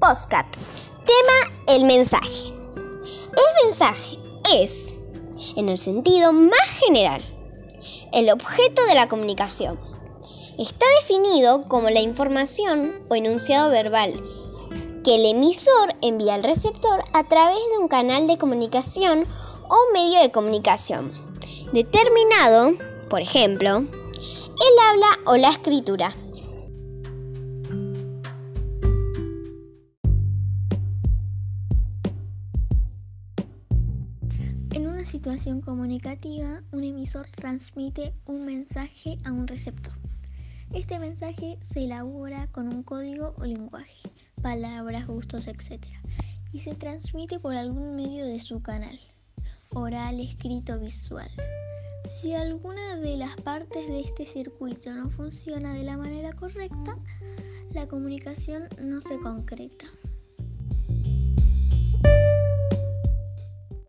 Postcard. Tema el mensaje. El mensaje es, en el sentido más general, el objeto de la comunicación. Está definido como la información o enunciado verbal que el emisor envía al receptor a través de un canal de comunicación o medio de comunicación determinado, por ejemplo, el habla o la escritura. Una situación comunicativa, un emisor transmite un mensaje a un receptor. Este mensaje se elabora con un código o lenguaje, palabras, gustos, etc. y se transmite por algún medio de su canal, oral, escrito, visual. Si alguna de las partes de este circuito no funciona de la manera correcta, la comunicación no se concreta.